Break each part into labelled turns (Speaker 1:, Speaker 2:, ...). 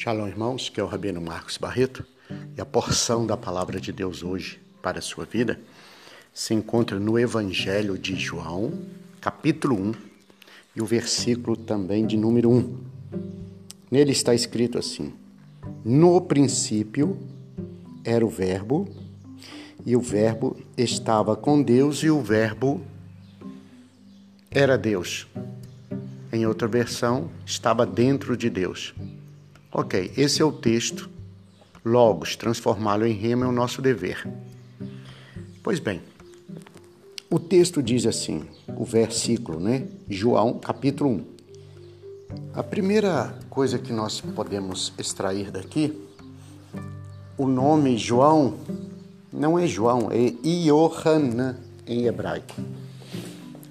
Speaker 1: Shalom, irmãos, que é o Rabino Marcos Barreto, e a porção da palavra de Deus hoje para a sua vida se encontra no Evangelho de João, capítulo 1, e o versículo também de número 1. Nele está escrito assim: No princípio era o Verbo, e o Verbo estava com Deus, e o Verbo era Deus. Em outra versão, estava dentro de Deus. Ok, esse é o texto. Logos, transformá-lo em rema é o nosso dever. Pois bem, o texto diz assim, o versículo, né? João, capítulo 1. A primeira coisa que nós podemos extrair daqui, o nome João não é João, é Iohanan em hebraico.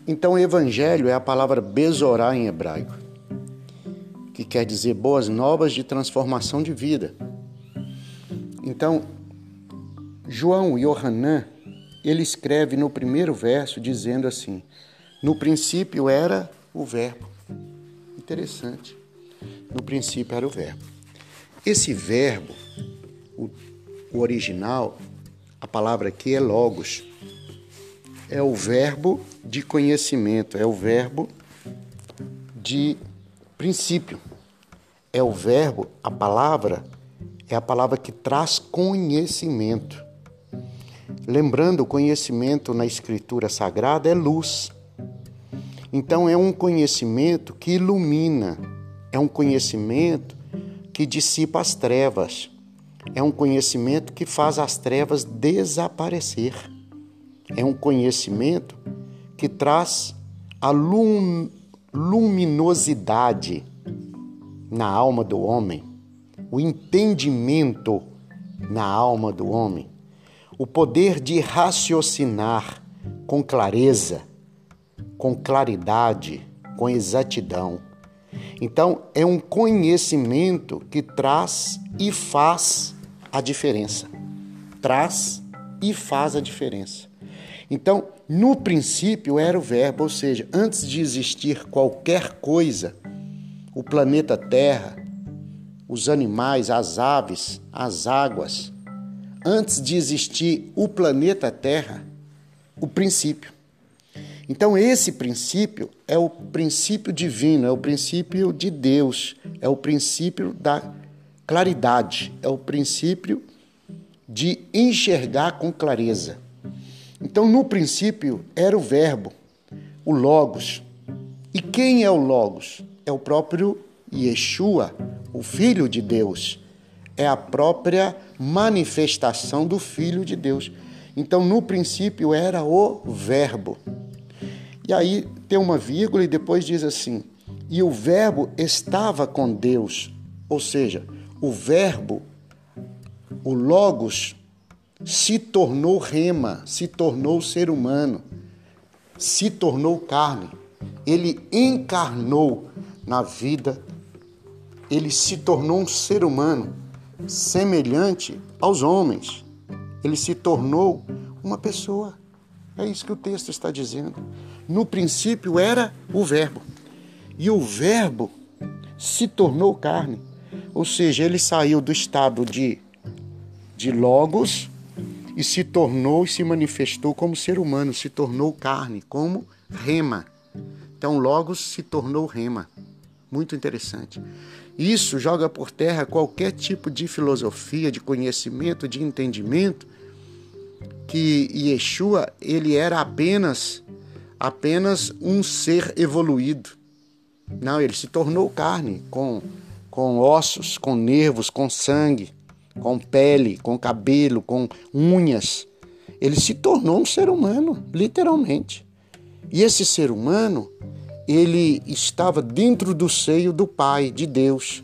Speaker 1: Então, evangelho é a palavra bezorá em hebraico que quer dizer boas novas de transformação de vida. Então, João Yohanan, ele escreve no primeiro verso dizendo assim: No princípio era o Verbo. Interessante. No princípio era o Verbo. Esse verbo, o, o original, a palavra aqui é logos. É o verbo de conhecimento, é o verbo de princípio. É o verbo, a palavra, é a palavra que traz conhecimento. Lembrando, o conhecimento na Escritura Sagrada é luz. Então, é um conhecimento que ilumina, é um conhecimento que dissipa as trevas, é um conhecimento que faz as trevas desaparecer, é um conhecimento que traz a luminosidade na alma do homem, o entendimento na alma do homem, o poder de raciocinar com clareza, com claridade, com exatidão. Então, é um conhecimento que traz e faz a diferença. Traz e faz a diferença. Então, no princípio era o Verbo, ou seja, antes de existir qualquer coisa, o planeta Terra, os animais, as aves, as águas, antes de existir o planeta Terra, o princípio. Então, esse princípio é o princípio divino, é o princípio de Deus, é o princípio da claridade, é o princípio de enxergar com clareza. Então, no princípio, era o Verbo, o Logos. E quem é o Logos? É o próprio Yeshua, o Filho de Deus. É a própria manifestação do Filho de Deus. Então, no princípio, era o Verbo. E aí tem uma vírgula e depois diz assim: e o Verbo estava com Deus. Ou seja, o Verbo, o Logos, se tornou rema, se tornou ser humano, se tornou carne. Ele encarnou na vida, ele se tornou um ser humano semelhante aos homens. Ele se tornou uma pessoa. É isso que o texto está dizendo. No princípio era o Verbo, e o Verbo se tornou carne. Ou seja, ele saiu do estado de, de Logos e se tornou e se manifestou como ser humano, se tornou carne, como rema. Então, logo se tornou rema. Muito interessante. Isso joga por terra qualquer tipo de filosofia, de conhecimento, de entendimento que Yeshua ele era apenas apenas um ser evoluído. Não, ele se tornou carne, com, com ossos, com nervos, com sangue com pele, com cabelo, com unhas. Ele se tornou um ser humano, literalmente. E esse ser humano, ele estava dentro do seio do Pai, de Deus.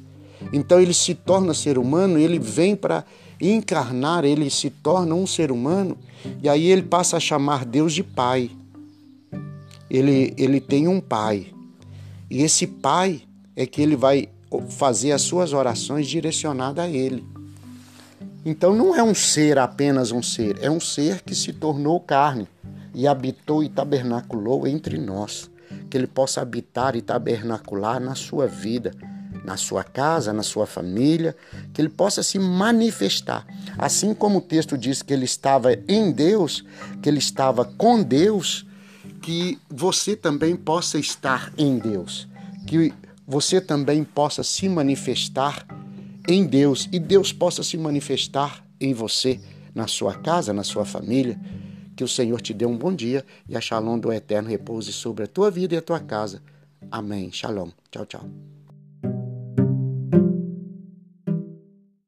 Speaker 1: Então ele se torna ser humano, ele vem para encarnar, ele se torna um ser humano, e aí ele passa a chamar Deus de Pai. Ele, ele tem um Pai. E esse Pai é que ele vai fazer as suas orações direcionadas a ele. Então não é um ser apenas um ser, é um ser que se tornou carne e habitou e tabernaculou entre nós. Que ele possa habitar e tabernacular na sua vida, na sua casa, na sua família, que ele possa se manifestar. Assim como o texto diz que ele estava em Deus, que ele estava com Deus, que você também possa estar em Deus, que você também possa se manifestar em Deus e Deus possa se manifestar em você, na sua casa, na sua família. Que o Senhor te dê um bom dia e a shalom do eterno repouse sobre a tua vida e a tua casa. Amém. Shalom. Tchau, tchau.